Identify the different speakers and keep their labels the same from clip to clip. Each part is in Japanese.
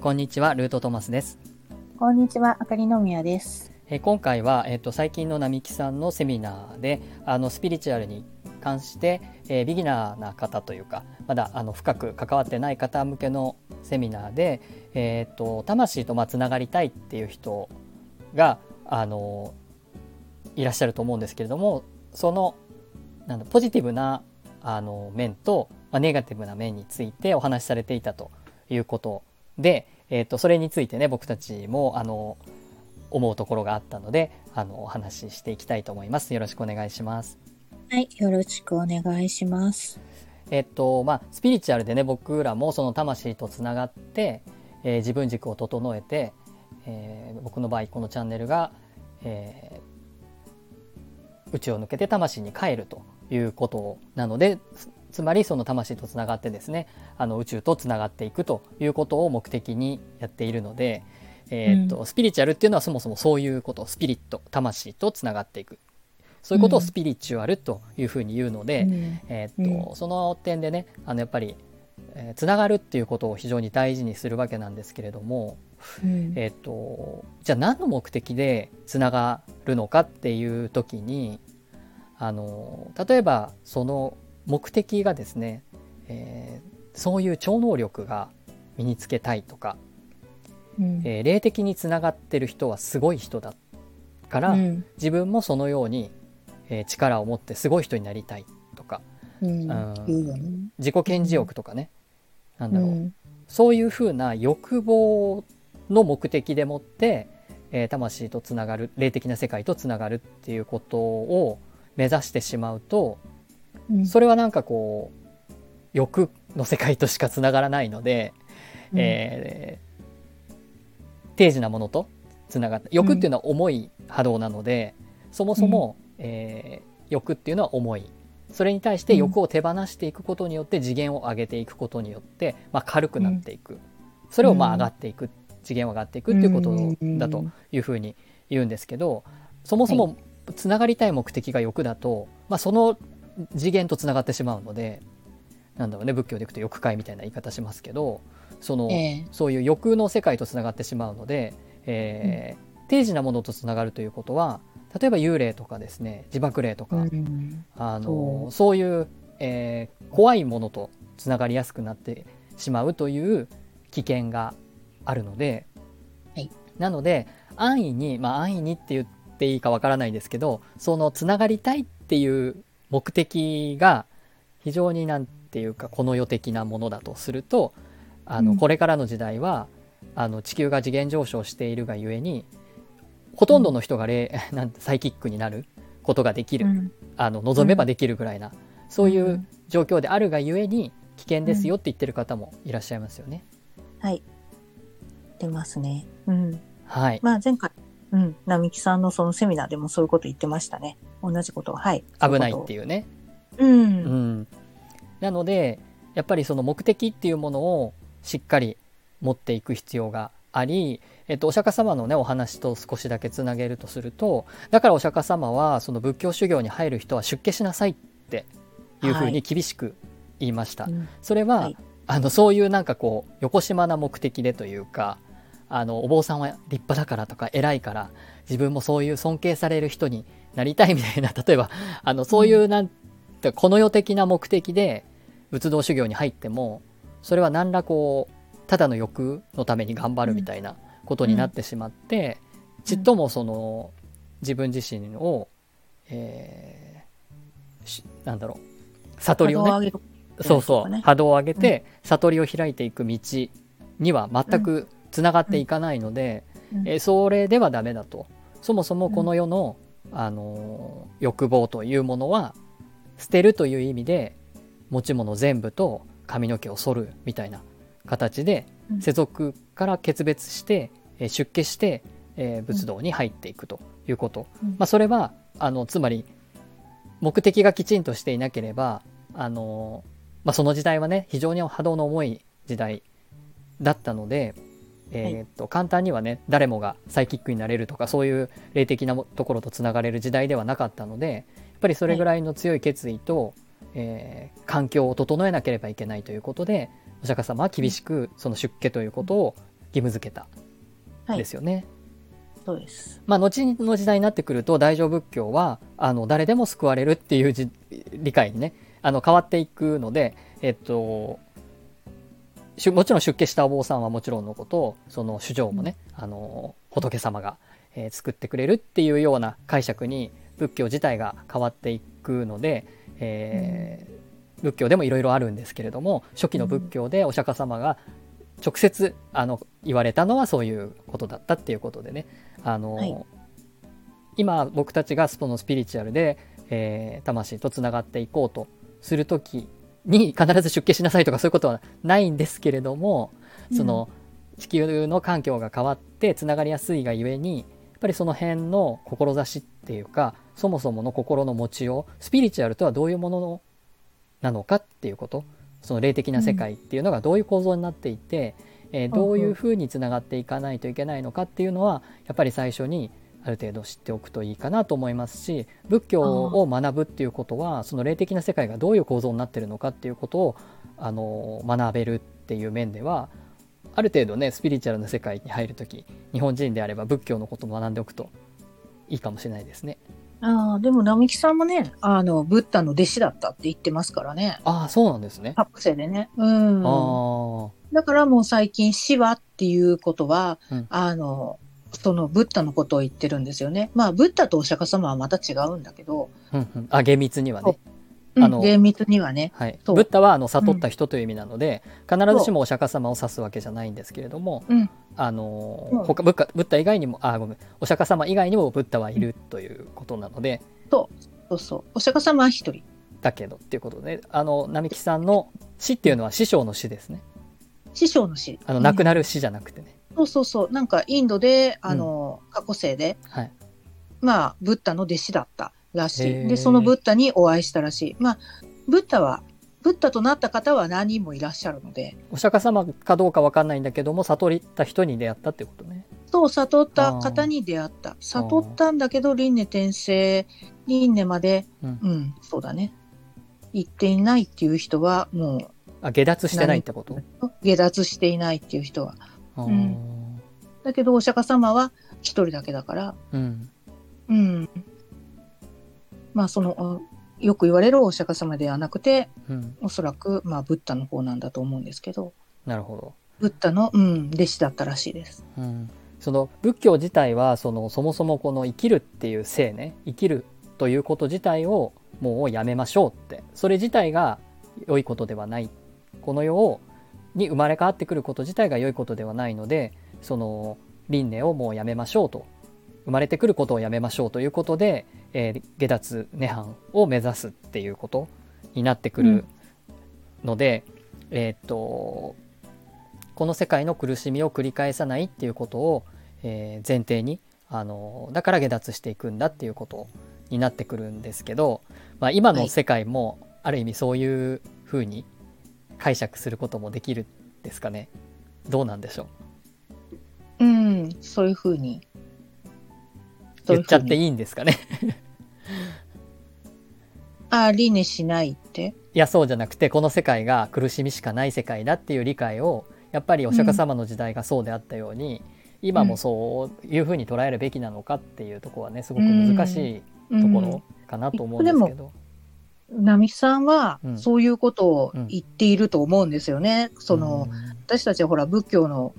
Speaker 1: こんにちは、ルートトマスです。
Speaker 2: こんにちは、あかりのみやです。
Speaker 1: えー今回は、えっと最近の並木さんのセミナーであのスピリチュアルに関して、えービギナーな方というかまだあの深く関わってない方向けのセミナーで、えっと魂とまあつながりたいっていう人があのいらっしゃると思うんですけれどもそのなんだポジティブなあの面と、まあ、ネガティブな面についてお話しされていたということで、えっとそれについてね僕たちもあの思うところがあったのであのお話ししていきたいと思います。よろしくお願いします。
Speaker 2: はい、よろしくお願いします。
Speaker 1: えっとまあスピリチュアルでね僕らもその魂とつながって、えー自分軸を整えて、えー僕の場合このチャンネルが、えー宇宙を抜けて魂に帰るということなのでつつまりその魂とつながってですねあの宇宙とつながっていくということを目的にやっているので、えーっとスピリチュアルっていうのはそもそもそういうことスピリット魂とつながっていく。そういうことをスピリチュアルというふうに言うので、
Speaker 2: うん。
Speaker 1: えーっと
Speaker 2: う
Speaker 1: その点でねあのやっぱり、えーつながるっていうことを非常に大事にするわけなんですけれども、
Speaker 2: うん。
Speaker 1: えーっとじゃあ何の目的でつながるのかっていう時にあの例えばその目的がですね、えーそういう超能力が身につけたいとか、
Speaker 2: うん。
Speaker 1: えー霊的につながってる人はすごい人だから、
Speaker 2: うん。
Speaker 1: 自分もそのように、えー力を持ってすごい人になりたいとか
Speaker 2: うん。
Speaker 1: うん。自己顕示欲とかね、なんだろう、
Speaker 2: うん。
Speaker 1: そういうふうな欲望の目的でもって、えー魂とつながる霊的な世界とつながるっていうことを目指してしまうと
Speaker 2: うん。
Speaker 1: それはなんかこう欲の世界としかつながらないので、えー定時なものとつながって欲っていうのは重い波動なので、そもそも、えー欲っていうのは重い。それに対して欲を手放していくことによって次元を上げていくことによって、まあ、軽くなっていく、それをまあ
Speaker 2: うん。
Speaker 1: 上がっていく。次元を上がっていくっていうことだというふうに言うんですけどそもそもつながりたい目的が欲だと、まあ、その次元とつながってしまうのでなんだろうね仏教でいくと欲界みたいな言い方しますけどその、
Speaker 2: ええ。
Speaker 1: そういう欲の世界とつながってしまうので、えー定時なものとつながるということは例えば幽霊とかですね自爆霊とか、
Speaker 2: うん。
Speaker 1: あの
Speaker 2: そう。
Speaker 1: そういう、えー怖いものとつながりやすくなってしまうという危険があるので、
Speaker 2: はい。
Speaker 1: なので安易にまあ安易にって言っていいかわからないですけどそのつながりたいっていう目的が非常になんていうかこの世的なものだとするとあの、
Speaker 2: うん
Speaker 1: これからの時代はあの地球が次元上昇しているがゆえにほとんどの人が霊、なんてサイキックになることができる、
Speaker 2: うん
Speaker 1: あの望めばできるぐらいな、そういううん状況であるがゆえに危険ですよって言ってる方もいらっしゃいますよね。
Speaker 2: はい。出ますね。うん。
Speaker 1: はい、
Speaker 2: まあ前回、うん、並木さんのそのセミナーでもそういうこと言ってましたね。同じことを。はい。
Speaker 1: 危ないって
Speaker 2: いう
Speaker 1: いうね。
Speaker 2: ことを。う。
Speaker 1: うんん、なのでやっぱりその目的っていうものをしっかり持っていく必要があり、えっと、お釈迦様のねお話と少しだけつなげるとするとだからお釈迦様はその仏教修行に入る人は出家しなさいっていうふうに厳しく言いました。
Speaker 2: うん
Speaker 1: それは、
Speaker 2: はい
Speaker 1: あのそういうなんかこう横島な目的でというかあのお坊さんは立派だからとか偉いから自分もそういう尊敬される人になりたいみたいな例えば あのそういうなんてこの世的な目的で仏道修行に入ってもそれは何らこうただの欲のために頑張るみたいなことになってしまって、ちっともその自分自身を、えーしなんだろう悟りをねそうそう、波動を上げて悟りを開いていく道には全くつながっていかないので、
Speaker 2: うん。
Speaker 1: えーそれではダメだと。そもそもこの世の、あのー欲望というものは捨てるという意味で持ち物全部と髪の毛を剃るみたいな形で
Speaker 2: うん。
Speaker 1: 世俗から決別して、えー出家して、えー仏道に入っていくということ、
Speaker 2: うん。
Speaker 1: まあ、それはあのつまり目的がきちんとしていなければあの、まあ、その時代はね非常に波動の重い時代だったので、えーっと簡単にはね誰もがサイキックになれるとかそういう霊的なもところとつながれる時代ではなかったのでやっぱりそれぐらいの強い決意と、えー環境を整えなければいけないということでお釈迦様は厳しくその出家ということを義務付けたんですよね。
Speaker 2: そうです。
Speaker 1: まあ、後の時代になってくると大乗仏教はあの誰でも救われるっていうじ理解にねあの変わっていくので、えっと、もちろん出家したお坊さんはもちろんのことその主情もね、あの仏様が、えー作ってくれるっていうような解釈に仏教自体が変わっていくので、えー仏教でもいろいろあるんですけれども初期の仏教でお釈迦様が直接あの言われたのはそういうことだったっていうことでね。あの、
Speaker 2: はい。
Speaker 1: 今僕たちがそのスピリチュアルで、えー魂とつながっていこうとする時に必ず出家しなさいとかそういうことはないんですけれども、その地球の環境が変わってつながりやすいがゆえにやっぱりその辺の志っていうかそもそもの心の持ちようスピリチュアルとはどういうものなのかっていうことその霊的な世界っていうのがどういう構造になっていて、えーどういうふうにつながっていかないといけないのかっていうのはやっぱり最初にある程度知っておくといいかなと思いますし仏教を学ぶっていうことはその霊的な世界がどういう構造になってるのかっていうことをあの学べるっていう面ではある程度ねスピリチュアルな世界に入る時日本人であれば仏教のことを学んでおくといいかもしれないですね。
Speaker 2: ああ、でも並木さんもね、あの、ブッダの弟子だったって言ってますからね。
Speaker 1: ああそうなんですね。
Speaker 2: 博士でね。うん。
Speaker 1: あ
Speaker 2: だからもう最近死はっていうことは、
Speaker 1: うん
Speaker 2: あの、そのブッダのことを言ってるんですよね。まあ、ブッダとお釈迦様はまた違うんだけど、
Speaker 1: あ、うんうん、あ厳密にはね。
Speaker 2: うん
Speaker 1: あの
Speaker 2: 厳密にはね。
Speaker 1: はい、
Speaker 2: そう
Speaker 1: ブッダはあの悟った人という意味なので、必ずしもお釈迦様を指すわけじゃないんですけれども、
Speaker 2: うん
Speaker 1: あの
Speaker 2: うん
Speaker 1: 他ブッダブッダ以外にもあごめんお釈迦様以外にもブッダはいるということなので、
Speaker 2: そうそう。お釈迦様は一人。
Speaker 1: だけどっていうことであの並木さんの死っていうのは師匠の死ですね
Speaker 2: 師匠の死。
Speaker 1: あの亡く
Speaker 2: な
Speaker 1: なる死じゃなくてね、
Speaker 2: そうそうそう。なんかインドで、あの、過去世で、
Speaker 1: はい
Speaker 2: まあ、ブッダの弟子だったらしい。で、そのブッダにお会いしたらしい。まあ、ブッダは、ブッダとなった方は何人もいらっしゃるので、
Speaker 1: お釈迦様かどうかわかんないんだけども悟った人に出会ったってことね
Speaker 2: そう、悟った方に出会った。悟ったんだけど、輪廻転生、輪廻まで、
Speaker 1: う
Speaker 2: うんん、そうだね。行っていないっていう人は、も
Speaker 1: あ下脱してないってこと？
Speaker 2: う、下脱していないっていう人は。
Speaker 1: あー
Speaker 2: ん。だけど、お釈迦様は一人だけだから、
Speaker 1: うん。
Speaker 2: うん。まあ、その、あよく言われるお釈迦様ではなくて、
Speaker 1: うん。
Speaker 2: おそらく、まあ、ブッダの方なんだと思うんですけど、
Speaker 1: なるほど。
Speaker 2: ブッダの、うん、弟子だったらしいです。
Speaker 1: うん、その仏教自体はそのそもそもこの生きるっていう性ね。生きるということ自体をもうやめましょうって。それ自体が良いことではない。この世をに生まれ変わってくること自体が良いことではないのでその輪廻をもうやめましょうと生まれてくることをやめましょうということで、えー下脱涅槃を目指すっていうことになってくるので、えーっとこの世界の苦しみを繰り返さないっていうことを、えー前提にあのだから下脱していくんだっていうことになってくるんですけど、まあ、今の世界もある意味そういうふうに解釈することもできるですかねどうなんでしょう
Speaker 2: うん、そういうふうに。
Speaker 1: 言っちゃって
Speaker 2: い。
Speaker 1: いいんですかね
Speaker 2: あ、輪廻しないって？
Speaker 1: いやそうじゃなくてこの世界が苦しみしかない世界だっていう理解をやっぱりお釈迦様の時代がそうであったように、今もそういうふうに捉えるべきなのかっていうところはねすごく難しいところかなと思うんですけど。
Speaker 2: 並木さんは
Speaker 1: うん。
Speaker 2: そういうことを言っていると思うんですよね。その、私たちはほら仏教の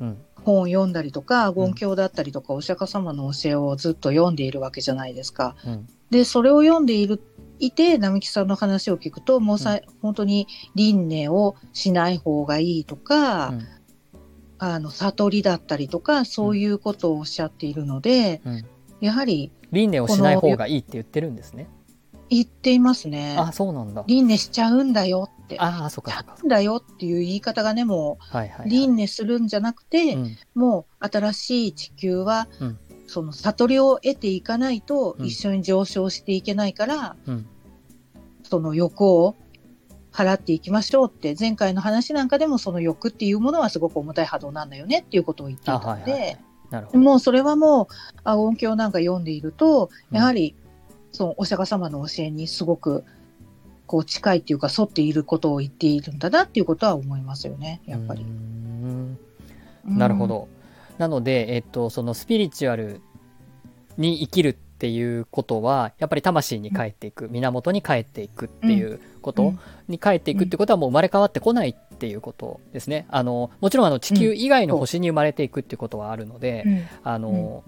Speaker 1: うん。
Speaker 2: 本を読んだりとか、言教だったりとか、お釈迦様の教えをずっと読んでいるわけじゃないですか。
Speaker 1: うん。
Speaker 2: で、それを読んでいる、いて、並木さんの話を聞くと、もうさ、本当に輪廻をしない方がいいとか、
Speaker 1: うん。
Speaker 2: あの、悟りだったりとか、そういうことをおっしゃっているので、
Speaker 1: うん。
Speaker 2: やはり
Speaker 1: 輪廻をしない方がいいって言ってるんですね。
Speaker 2: 言っていますね。
Speaker 1: あそうなんだ。
Speaker 2: 輪廻しちゃうんだよって。
Speaker 1: ああそっかそっか。
Speaker 2: だよっていう言い方がね、もう、
Speaker 1: はいはい、はい。
Speaker 2: 輪廻するんじゃなくて、
Speaker 1: うん
Speaker 2: もう新しい地球は、
Speaker 1: うん
Speaker 2: その悟りを得ていかないと
Speaker 1: うん
Speaker 2: 一緒に上昇していけないから、
Speaker 1: うん
Speaker 2: その欲を払っていきましょうって、前回の話なんかでもその欲っていうものはすごく重たい波動なんだよねっていうことを言ってい
Speaker 1: あ
Speaker 2: たので、
Speaker 1: はいはいはい。なるほど。
Speaker 2: もうそれはもう、あ音響なんか読んでいると、
Speaker 1: うん
Speaker 2: やはり、そのお釈迦様の教えにすごくこう近いっていうか沿っていることを言っているんだなっていうことは思いますよねやっぱり。
Speaker 1: なるほど。なので、えっと、そのスピリチュアルに生きるっていうことはやっぱり魂に帰っていく源に帰っていくっていうことに帰っていくってことはもう生まれ変わってこないっていうことですね。あのもちろんあの地球以外の星に生まれていくっていうことはあるので、あの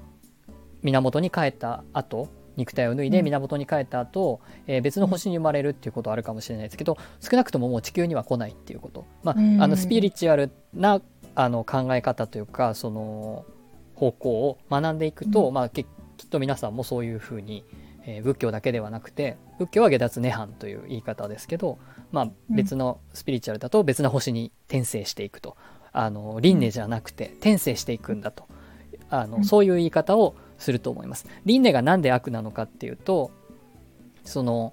Speaker 1: 源に帰った後肉体を脱いで源に帰った後、えー、別の星に生まれるっていうことはあるかもしれないですけど少なくとももう地球には来ないっていうこと、まあ、あのスピリチュアルなあの考え方というかその方向を学んでいくと、まあ、きっと皆さんもそういうふうに、えー、仏教だけではなくて仏教は下脱涅槃という言い方ですけど、まあ、別のスピリチュアルだと別な星に転生していくと。あの輪廻じゃなくて転生していくんだと。あのそういう言い方をすると思います。輪廻が何で悪なのかっていうとその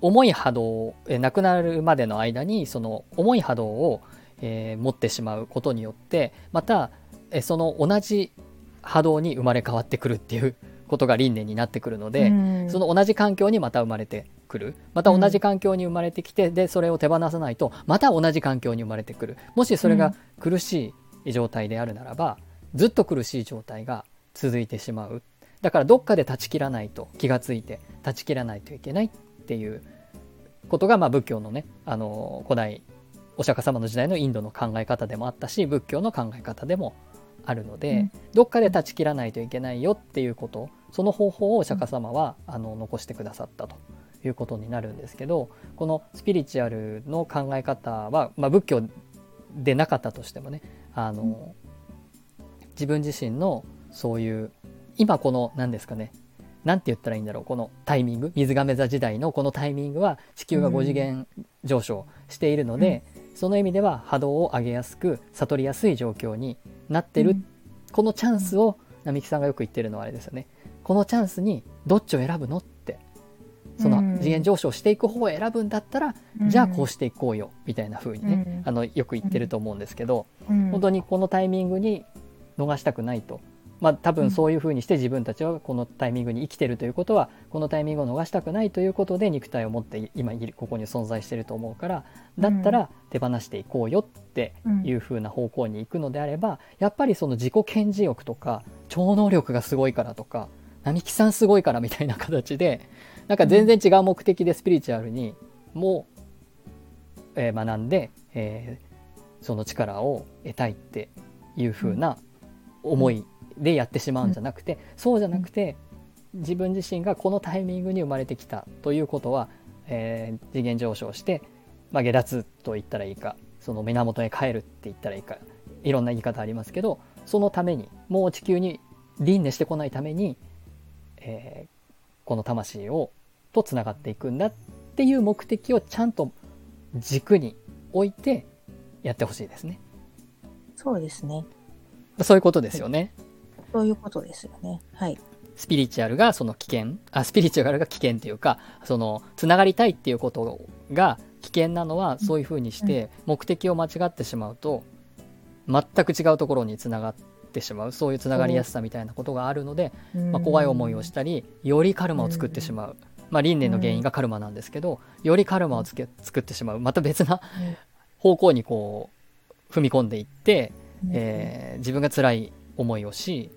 Speaker 1: 重い波動え亡くなるまでの間にその重い波動を、えー、持ってしまうことによってまたえその同じ波動に生まれ変わってくるっていうことが輪廻になってくるので、その同じ環境にまた生まれてくる。また同じ環境に生まれてきて、でそれを手放さないとまた同じ環境に生まれてくる。もしそれが苦しい状態であるならば、ずっと苦しい状態が続いてしまう。だからどっかで断ち切らないと気がついて断ち切らないといけないっていうことが、まあ、仏教のねあの古代お釈迦様の時代のインドの考え方でもあったし仏教の考え方でもあるので、うん、どっかで断ち切らないといけないよっていうことその方法をお釈迦様は、うん、あの残してくださったということになるんですけどこのスピリチュアルの考え方は、まあ、仏教でなかったとしてもねあの、うん、自分自身のそういう今この何ですかね何て言ったらいいんだろうこのタイミング水亀座時代のこのタイミングは地球が5次元上昇しているので、うん、その意味では波動を上げやすく悟りやすい状況になってる、うん、このチャンスを並木さんがよく言ってるのはあれですよね。このチャンスにどっちを選ぶのってその次元上昇していく方を選ぶんだったら、うん、じゃあこうしていこうよみたいな風にね、あのよく言ってると思うんですけど、本当にこのタイミングに逃したくないとまあ、多分そういうふうにして自分たちはこのタイミングに生きてるということはこのタイミングを逃したくないということで肉体を持って今ここに存在してると思うからだったら手放していこうよっていうふうな方向に行くのであればやっぱりその自己顕示欲とか超能力がすごいからとか並木さんすごいからみたいな形でなんか全然違う目的でスピリチュアルにも、えー、学んで、えー、その力を得たいっていうふうな思いでやってしまうんじゃなくて、うん、そうじゃなくて自分自身がこのタイミングに生まれてきたということは、えー、次元上昇して、まあ、下脱と言ったらいいかその源へ帰るって言ったらいいかいろんな言い方ありますけどそのためにもう地球に輪廻してこないために、えー、この魂をとつながっていくんだっていう目的をちゃんと軸に置いてやってほしいですね。
Speaker 2: そうですね。
Speaker 1: そういうことですよね。
Speaker 2: そういうことですよね。はい。
Speaker 1: スピリチュアルがその危険、あ、スピリチュアルが危険っていうか、その、つながりたいっていうことが危険なのは、そういうふうにして、目的を間違ってしまうと、全く違うところにつながってしまう、そういうつながりやすさみたいなことがあるので、まあ、怖い思いをしたり、よりカルマを作ってしまう。まあ、輪廻の原因がカルマなんですけど、よりカルマをつけ作ってしまう。また別な方向にこう、踏み込んでいって、えー、自分が辛い思いをし、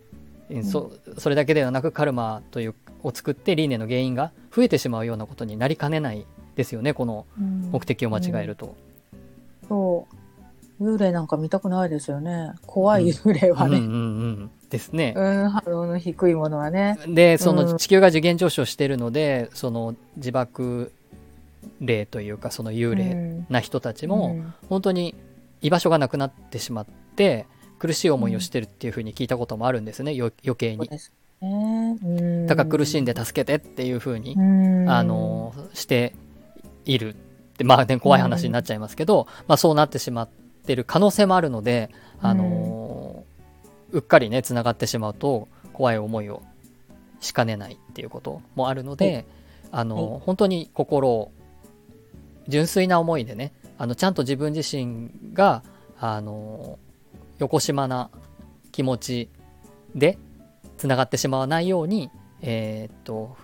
Speaker 1: そそれだけではなくカルマというを作って輪廻の原因が増えてしまうようなことになりかねないですよねこの目的を間違えると。うん。
Speaker 2: うん、そう。幽霊なんか見たくないですよね。怖い幽霊はね。うんうんうん
Speaker 1: うん。ですね。
Speaker 2: うん、波動の低いものはね。
Speaker 1: で、その地球が次元上昇しているので、その自爆霊というか、その幽霊な人たちも、本当に居場所がなくなってしまって、苦しい思いをしてるっていうふうに聞いたこともあるんですね、余計に。だから苦しんで助けてっていうふうに、あのしているってまあね怖い話になっちゃいますけど、まあ、そうなってしまってる可能性もあるので、あのうっかりねつながってしまうと怖い思いをしかねないっていうこともあるので、あの本当に心を純粋な思いでねあのちゃんと自分自身があの横島な気持ちでつながってしまわないように、えー、っと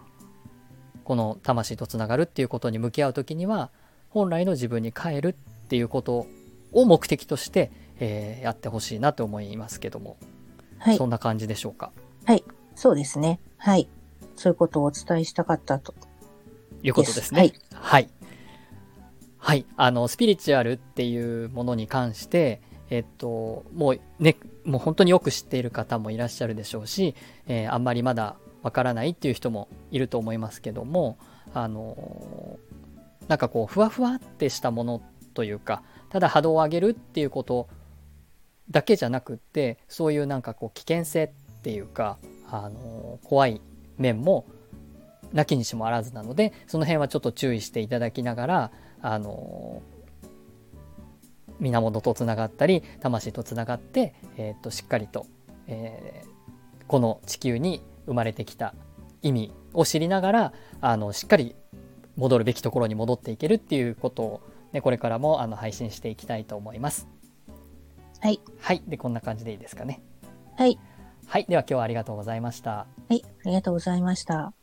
Speaker 1: この魂とつながるっていうことに向き合う時には本来の自分に帰るっていうことを目的として、えー、やってほしいなと思いますけども、はい、そんな感じでしょうか？
Speaker 2: はい。そうですね。はい。そういうことをお伝えしたかったと。
Speaker 1: いうことですね。はい、はい。はい、あのスピリチュアルっていうものに関して、えっと、もうね、もう本当によく知っている方もいらっしゃるでしょうし、えー、あんまりまだわからないっていう人もいると思いますけども、あのなんかこう、ふわふわってしたものというか、ただ波動を上げるっていうことだけじゃなくって、そういうなんかこう、危険性っていうか、あの怖い面もなきにしもあらずなので、その辺はちょっと注意していただきながら、あの源とつながったり魂とつながって、えー、としっかりと、えー、この地球に生まれてきた意味を知りながらあのしっかり戻るべきところに戻っていけるっていうことを、ね、これからもあの配信していきたいと思います。
Speaker 2: はい。
Speaker 1: はい。で、こんな感じでいいですかね。
Speaker 2: はい。
Speaker 1: はい。では今日はありがとうございました。
Speaker 2: はい。ありがとうございました。